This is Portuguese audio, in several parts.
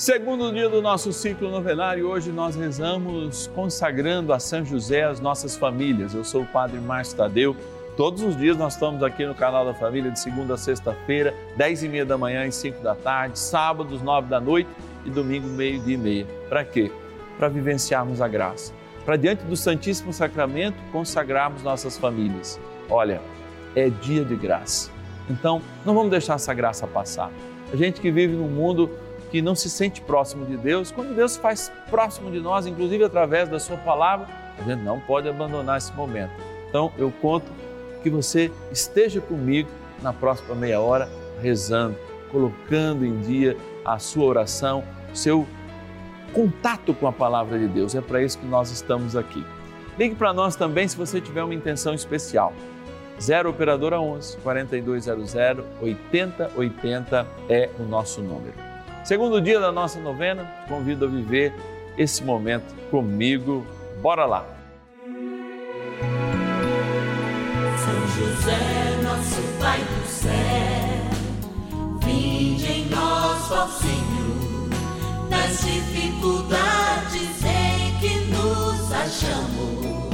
Segundo dia do nosso ciclo novenário, hoje nós rezamos consagrando a São José as nossas famílias. Eu sou o Padre Márcio Tadeu. Todos os dias nós estamos aqui no canal da Família de segunda a sexta-feira, dez e meia da manhã e cinco da tarde, sábados nove da noite e domingo meio dia e meia. Para quê? Para vivenciarmos a graça. Para diante do Santíssimo Sacramento consagrarmos nossas famílias. Olha, é dia de graça. Então, não vamos deixar essa graça passar. A gente que vive num mundo que não se sente próximo de Deus, quando Deus faz próximo de nós, inclusive através da Sua palavra, a gente não pode abandonar esse momento. Então, eu conto que você esteja comigo na próxima meia hora, rezando, colocando em dia a sua oração, seu contato com a palavra de Deus. É para isso que nós estamos aqui. Ligue para nós também se você tiver uma intenção especial. 0 Operadora 11 4200 8080 é o nosso número. Segundo dia da nossa novena, te convido a viver esse momento comigo. Bora lá! São José, nosso Pai do céu, vinde em nós, ó Senhor, nas dificuldades em que nos achamos.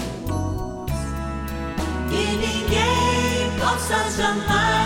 Que ninguém possa jamais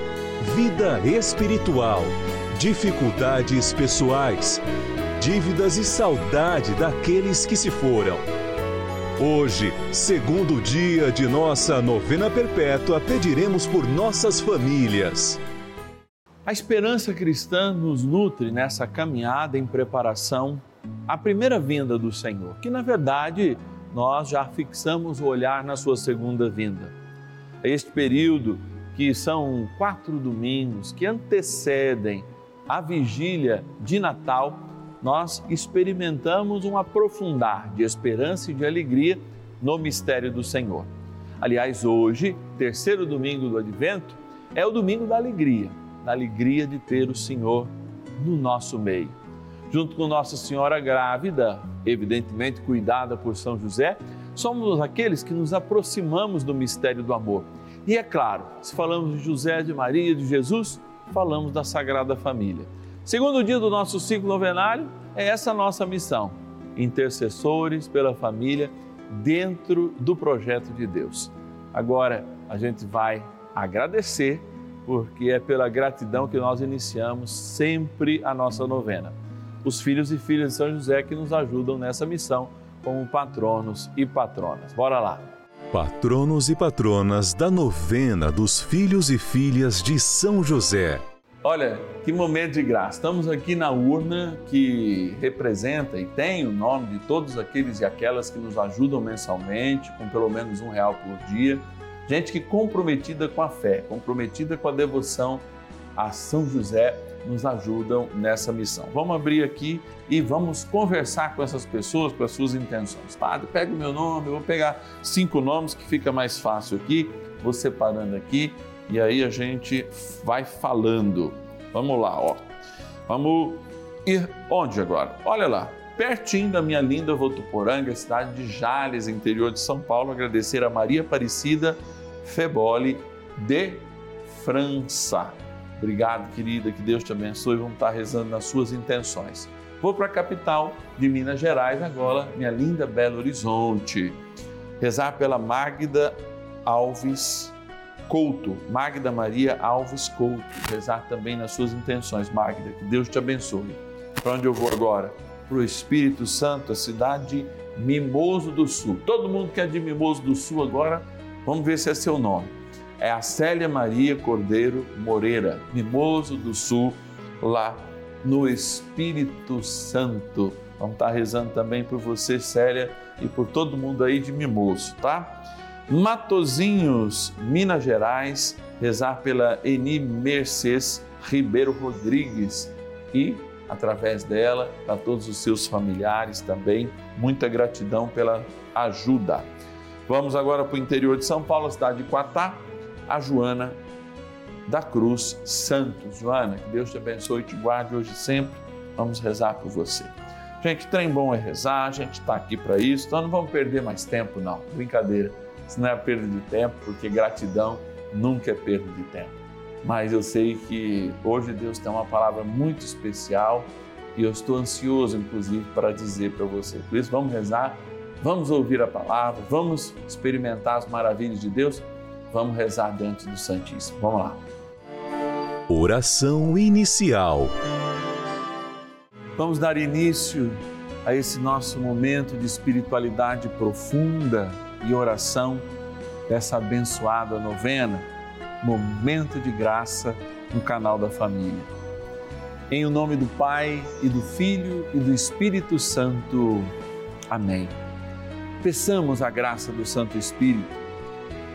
vida espiritual, dificuldades pessoais, dívidas e saudade daqueles que se foram. Hoje, segundo dia de nossa novena perpétua, pediremos por nossas famílias. A esperança cristã nos nutre nessa caminhada em preparação à primeira vinda do Senhor, que na verdade nós já fixamos o olhar na sua segunda vinda. Este período que são quatro domingos que antecedem a vigília de Natal, nós experimentamos um aprofundar de esperança e de alegria no mistério do Senhor. Aliás, hoje, terceiro domingo do Advento, é o domingo da alegria, da alegria de ter o Senhor no nosso meio. Junto com Nossa Senhora grávida, evidentemente cuidada por São José, somos aqueles que nos aproximamos do mistério do amor e é claro, se falamos de José, de Maria, de Jesus, falamos da Sagrada Família. Segundo dia do nosso ciclo novenário, é essa nossa missão: intercessores pela família dentro do projeto de Deus. Agora a gente vai agradecer, porque é pela gratidão que nós iniciamos sempre a nossa novena. Os filhos e filhas de São José que nos ajudam nessa missão como patronos e patronas. Bora lá! Patronos e patronas da novena dos filhos e filhas de São José. Olha, que momento de graça. Estamos aqui na urna que representa e tem o nome de todos aqueles e aquelas que nos ajudam mensalmente, com pelo menos um real por dia. Gente que comprometida com a fé, comprometida com a devoção a São José nos ajudam nessa missão. Vamos abrir aqui e vamos conversar com essas pessoas, com as suas intenções. Padre, pega o meu nome, eu vou pegar cinco nomes que fica mais fácil aqui, vou separando aqui e aí a gente vai falando. Vamos lá, ó. Vamos ir onde agora? Olha lá, pertinho da minha linda Votuporanga, cidade de Jales, interior de São Paulo, agradecer a Maria Aparecida Feboli de França. Obrigado, querida, que Deus te abençoe. Vamos estar rezando nas suas intenções. Vou para a capital de Minas Gerais agora, minha linda Belo Horizonte. Rezar pela Magda Alves Couto, Magda Maria Alves Couto. Rezar também nas suas intenções, Magda, que Deus te abençoe. Para onde eu vou agora? Para o Espírito Santo, a cidade de Mimoso do Sul. Todo mundo que é de Mimoso do Sul agora, vamos ver se é seu nome. É a Célia Maria Cordeiro Moreira, Mimoso do Sul, lá no Espírito Santo. Vamos estar rezando também por você, Célia, e por todo mundo aí de Mimoso, tá? Matozinhos, Minas Gerais, rezar pela Eni Mercedes Ribeiro Rodrigues e, através dela, para todos os seus familiares também. Muita gratidão pela ajuda. Vamos agora para o interior de São Paulo, cidade de Quatá, a Joana da Cruz Santos. Joana, que Deus te abençoe e te guarde hoje e sempre. Vamos rezar por você. Gente, trem bom é rezar, a gente está aqui para isso, então não vamos perder mais tempo, não. Brincadeira. Isso não é perda de tempo, porque gratidão nunca é perda de tempo mas eu sei que hoje Deus tem uma palavra muito especial e eu estou ansioso, inclusive, para dizer para você. Por isso, vamos rezar, vamos ouvir a palavra, vamos experimentar as maravilhas de Deus, vamos rezar diante do Santíssimo. Vamos lá. Oração inicial. Vamos dar início a esse nosso momento de espiritualidade profunda e oração dessa abençoada novena Momento de Graça no canal da Família. Em o nome do Pai e do Filho e do Espírito Santo. Amém. Peçamos a graça do Santo Espírito.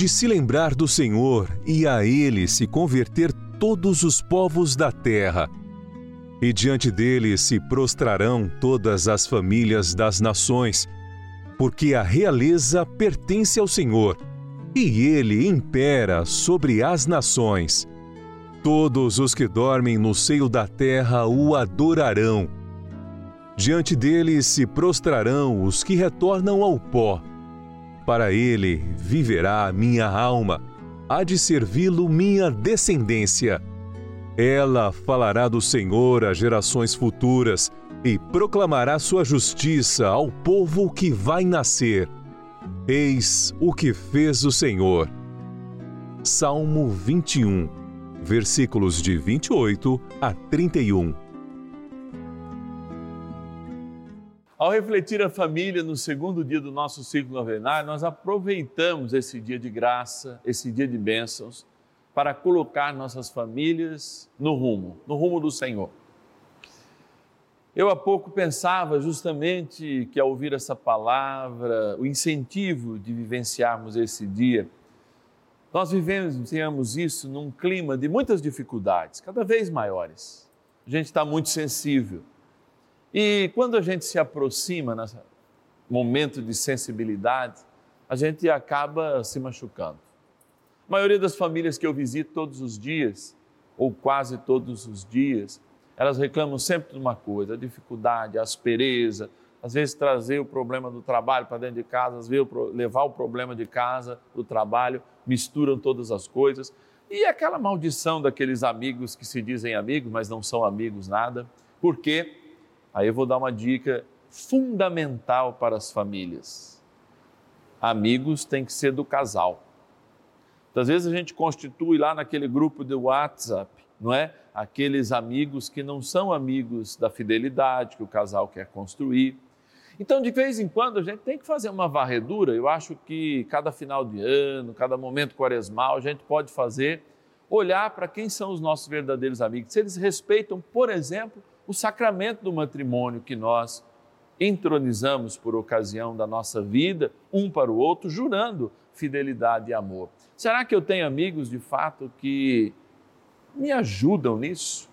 De se lembrar do Senhor e a Ele se converter todos os povos da terra e diante dele se prostrarão todas as famílias das nações, porque a realeza pertence ao Senhor, e ele impera sobre as nações. Todos os que dormem no seio da terra o adorarão. Diante dele se prostrarão os que retornam ao pó. Para ele viverá a minha alma, há de servi-lo minha descendência ela falará do Senhor às gerações futuras e proclamará sua justiça ao povo que vai nascer. Eis o que fez o Senhor. Salmo 21, versículos de 28 a 31. Ao refletir a família no segundo dia do nosso ciclo novenário, nós aproveitamos esse dia de graça, esse dia de bênçãos para colocar nossas famílias no rumo, no rumo do Senhor. Eu há pouco pensava justamente que ao ouvir essa palavra, o incentivo de vivenciarmos esse dia, nós vivenciamos isso num clima de muitas dificuldades, cada vez maiores. a gente está muito sensível. E quando a gente se aproxima nesse momento de sensibilidade, a gente acaba se machucando. A maioria das famílias que eu visito todos os dias, ou quase todos os dias, elas reclamam sempre de uma coisa: a dificuldade, a aspereza, às vezes trazer o problema do trabalho para dentro de casa, às vezes levar o problema de casa para o trabalho, misturam todas as coisas. E aquela maldição daqueles amigos que se dizem amigos, mas não são amigos nada. Por quê? Aí eu vou dar uma dica fundamental para as famílias. Amigos têm que ser do casal. Às vezes a gente constitui lá naquele grupo do WhatsApp, não é? Aqueles amigos que não são amigos da fidelidade que o casal quer construir. Então, de vez em quando, a gente tem que fazer uma varredura. Eu acho que cada final de ano, cada momento quaresmal, a gente pode fazer, olhar para quem são os nossos verdadeiros amigos. Se eles respeitam, por exemplo, o sacramento do matrimônio que nós entronizamos por ocasião da nossa vida, um para o outro, jurando fidelidade e amor. Será que eu tenho amigos de fato que me ajudam nisso?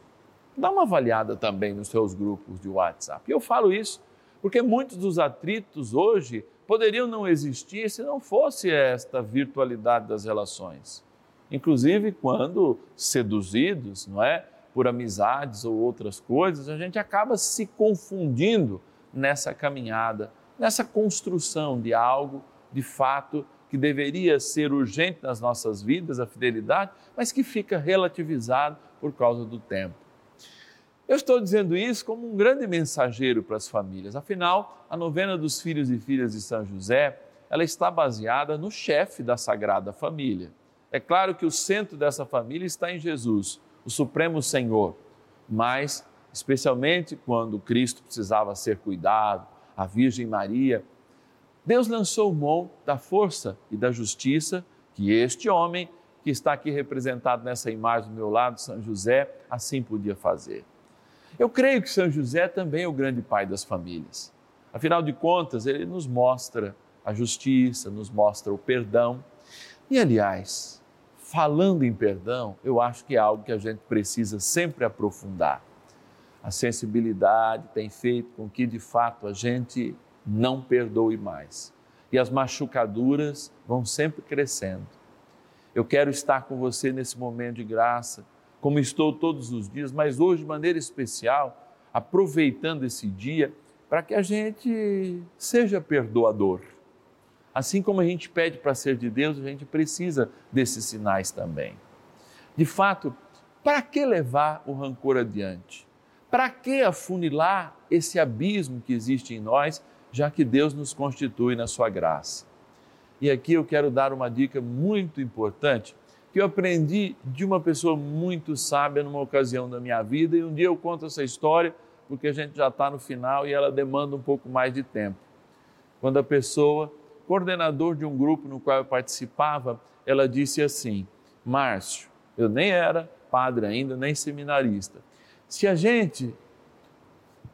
Dá uma avaliada também nos seus grupos de WhatsApp. Eu falo isso porque muitos dos atritos hoje poderiam não existir se não fosse esta virtualidade das relações. Inclusive quando seduzidos, não é, por amizades ou outras coisas, a gente acaba se confundindo nessa caminhada, nessa construção de algo de fato que deveria ser urgente nas nossas vidas, a fidelidade, mas que fica relativizado por causa do tempo. Eu estou dizendo isso como um grande mensageiro para as famílias. Afinal, a novena dos filhos e filhas de São José, ela está baseada no chefe da Sagrada Família. É claro que o centro dessa família está em Jesus, o Supremo Senhor, mas especialmente quando Cristo precisava ser cuidado, a Virgem Maria, Deus lançou mão da força e da justiça que este homem, que está aqui representado nessa imagem do meu lado, São José, assim podia fazer. Eu creio que São José também é o grande pai das famílias. Afinal de contas, ele nos mostra a justiça, nos mostra o perdão. E, aliás, falando em perdão, eu acho que é algo que a gente precisa sempre aprofundar. A sensibilidade tem feito com que, de fato, a gente não perdoe mais. E as machucaduras vão sempre crescendo. Eu quero estar com você nesse momento de graça como estou todos os dias, mas hoje de maneira especial, aproveitando esse dia para que a gente seja perdoador. Assim como a gente pede para ser de Deus, a gente precisa desses sinais também. De fato, para que levar o rancor adiante? Para que afunilar esse abismo que existe em nós, já que Deus nos constitui na sua graça? E aqui eu quero dar uma dica muito importante que eu aprendi de uma pessoa muito sábia numa ocasião da minha vida e um dia eu conto essa história porque a gente já está no final e ela demanda um pouco mais de tempo. Quando a pessoa, coordenador de um grupo no qual eu participava, ela disse assim: Márcio, eu nem era padre ainda, nem seminarista. Se a gente,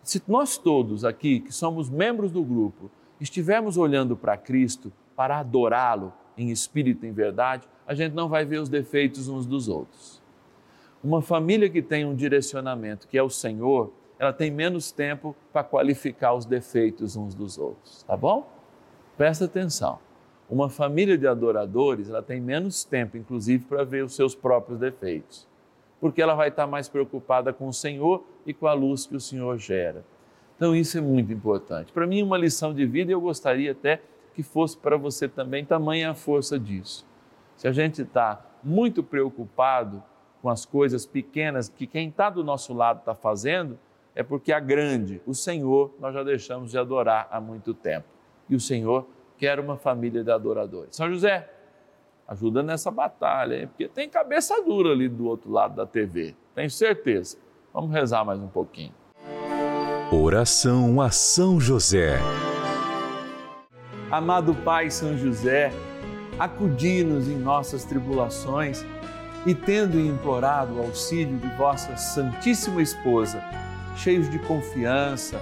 se nós todos aqui que somos membros do grupo, estivermos olhando para Cristo para adorá-lo em espírito e em verdade, a gente não vai ver os defeitos uns dos outros. Uma família que tem um direcionamento, que é o Senhor, ela tem menos tempo para qualificar os defeitos uns dos outros, tá bom? Presta atenção. Uma família de adoradores, ela tem menos tempo, inclusive, para ver os seus próprios defeitos, porque ela vai estar mais preocupada com o Senhor e com a luz que o Senhor gera. Então, isso é muito importante. Para mim, uma lição de vida, e eu gostaria até que fosse para você também, tamanha a força disso. Se a gente está muito preocupado com as coisas pequenas que quem está do nosso lado está fazendo, é porque a grande, o Senhor, nós já deixamos de adorar há muito tempo. E o Senhor quer uma família de adoradores. São José, ajuda nessa batalha, hein? porque tem cabeça dura ali do outro lado da TV, tenho certeza. Vamos rezar mais um pouquinho. Oração a São José. Amado Pai São José, acudi-nos em nossas tribulações e, tendo implorado o auxílio de vossa Santíssima Esposa, cheios de confiança,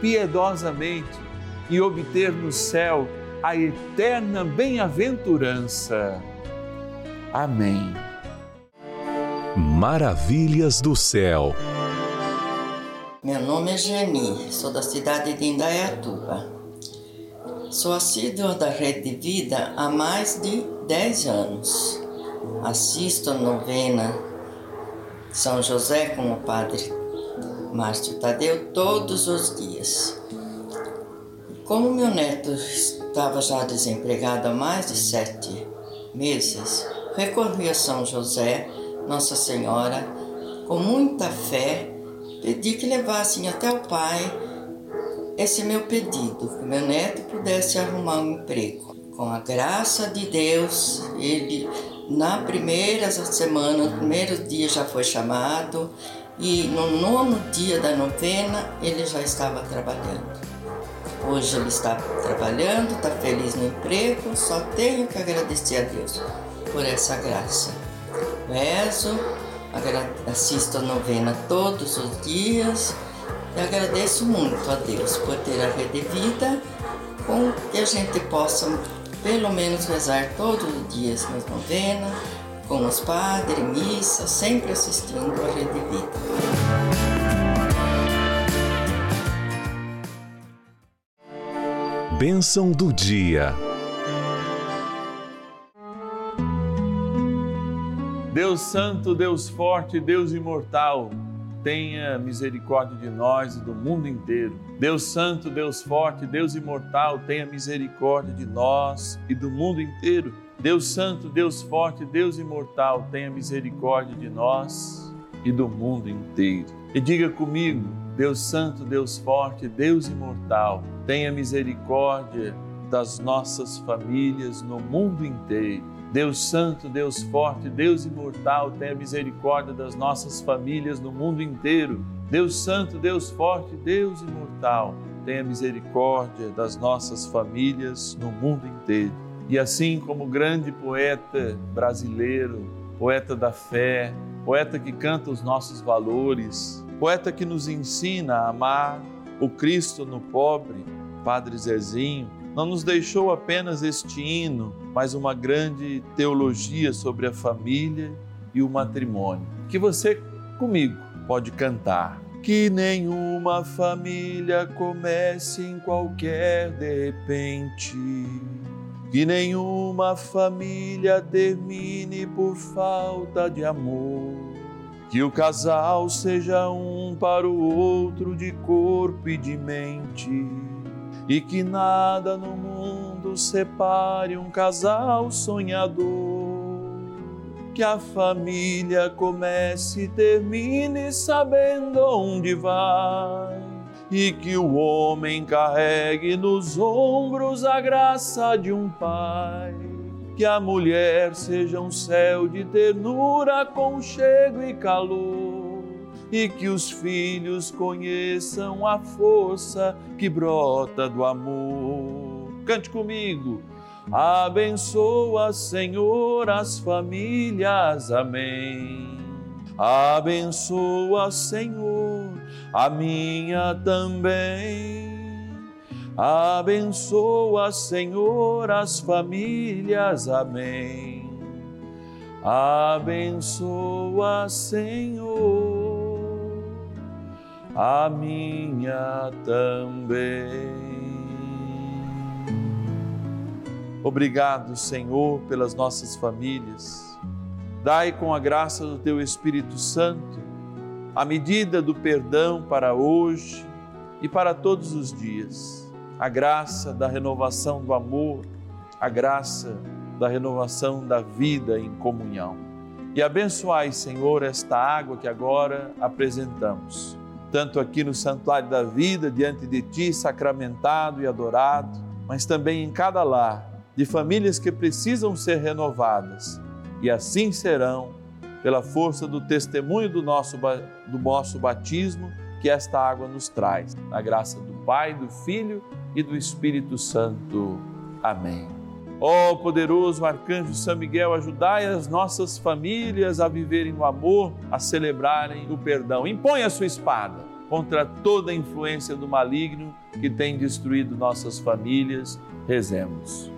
piedosamente e obter no céu a eterna bem-aventurança. Amém. Maravilhas do céu. Meu nome é Geni, sou da cidade de Indaiatuba. Sou assídua da Rede de Vida há mais de 10 anos. Assisto a novena São José com o Padre Márcio Tadeu todos os dias. Como meu neto estava já desempregado há mais de sete meses, recorri a São José, Nossa Senhora, com muita fé, pedi que levassem até o Pai esse meu pedido, que meu neto pudesse arrumar um emprego. Com a graça de Deus, ele na primeira semana, no primeiro dia já foi chamado e no nono dia da novena ele já estava trabalhando. Hoje ele está trabalhando, está feliz no emprego, só tenho que agradecer a Deus por essa graça. Rezo, assisto a novena todos os dias e agradeço muito a Deus por ter a rede vida com que a gente possa pelo menos rezar todos os dias nas novenas com os padres, missa, sempre assistindo a Rede Vida. Bênção do dia. Deus Santo, Deus Forte, Deus Imortal, tenha misericórdia de nós e do mundo inteiro. Deus Santo, Deus Forte, Deus Imortal, tenha misericórdia de nós e do mundo inteiro. Deus Santo, Deus Forte, Deus Imortal, tenha misericórdia de nós e do mundo inteiro. E diga comigo, Deus Santo, Deus Forte, Deus Imortal, tenha misericórdia das nossas famílias no mundo inteiro. Deus Santo, Deus Forte, Deus Imortal, tenha misericórdia das nossas famílias no mundo inteiro. Deus Santo, Deus Forte, Deus Imortal, tenha misericórdia das nossas famílias no mundo inteiro. E assim como grande poeta brasileiro, poeta da fé, poeta que canta os nossos valores, poeta que nos ensina a amar o Cristo no pobre, Padre Zezinho, não nos deixou apenas este hino, mas uma grande teologia sobre a família e o matrimônio, que você comigo pode cantar. Que nenhuma família comece em qualquer de repente que nenhuma família termine por falta de amor. Que o casal seja um para o outro de corpo e de mente. E que nada no mundo separe um casal sonhador. Que a família comece e termine sabendo onde vai e que o homem carregue nos ombros a graça de um pai. Que a mulher seja um céu de ternura, conchego e calor, e que os filhos conheçam a força que brota do amor. Cante comigo. Abençoa, Senhor, as famílias. Amém. Abençoa, Senhor a minha também. Abençoa, Senhor, as famílias. Amém. Abençoa, Senhor, a minha também. Obrigado, Senhor, pelas nossas famílias. Dai com a graça do Teu Espírito Santo a medida do perdão para hoje e para todos os dias. A graça da renovação do amor, a graça da renovação da vida em comunhão. E abençoai, Senhor, esta água que agora apresentamos, tanto aqui no Santuário da Vida, diante de Ti, sacramentado e adorado, mas também em cada lar de famílias que precisam ser renovadas. E assim serão, pela força do testemunho do nosso, do nosso batismo, que esta água nos traz. Na graça do Pai, do Filho e do Espírito Santo. Amém. Ó oh, poderoso arcanjo São Miguel, ajudai as nossas famílias a viverem o amor, a celebrarem o perdão. Impõe a sua espada contra toda a influência do maligno que tem destruído nossas famílias. Rezemos.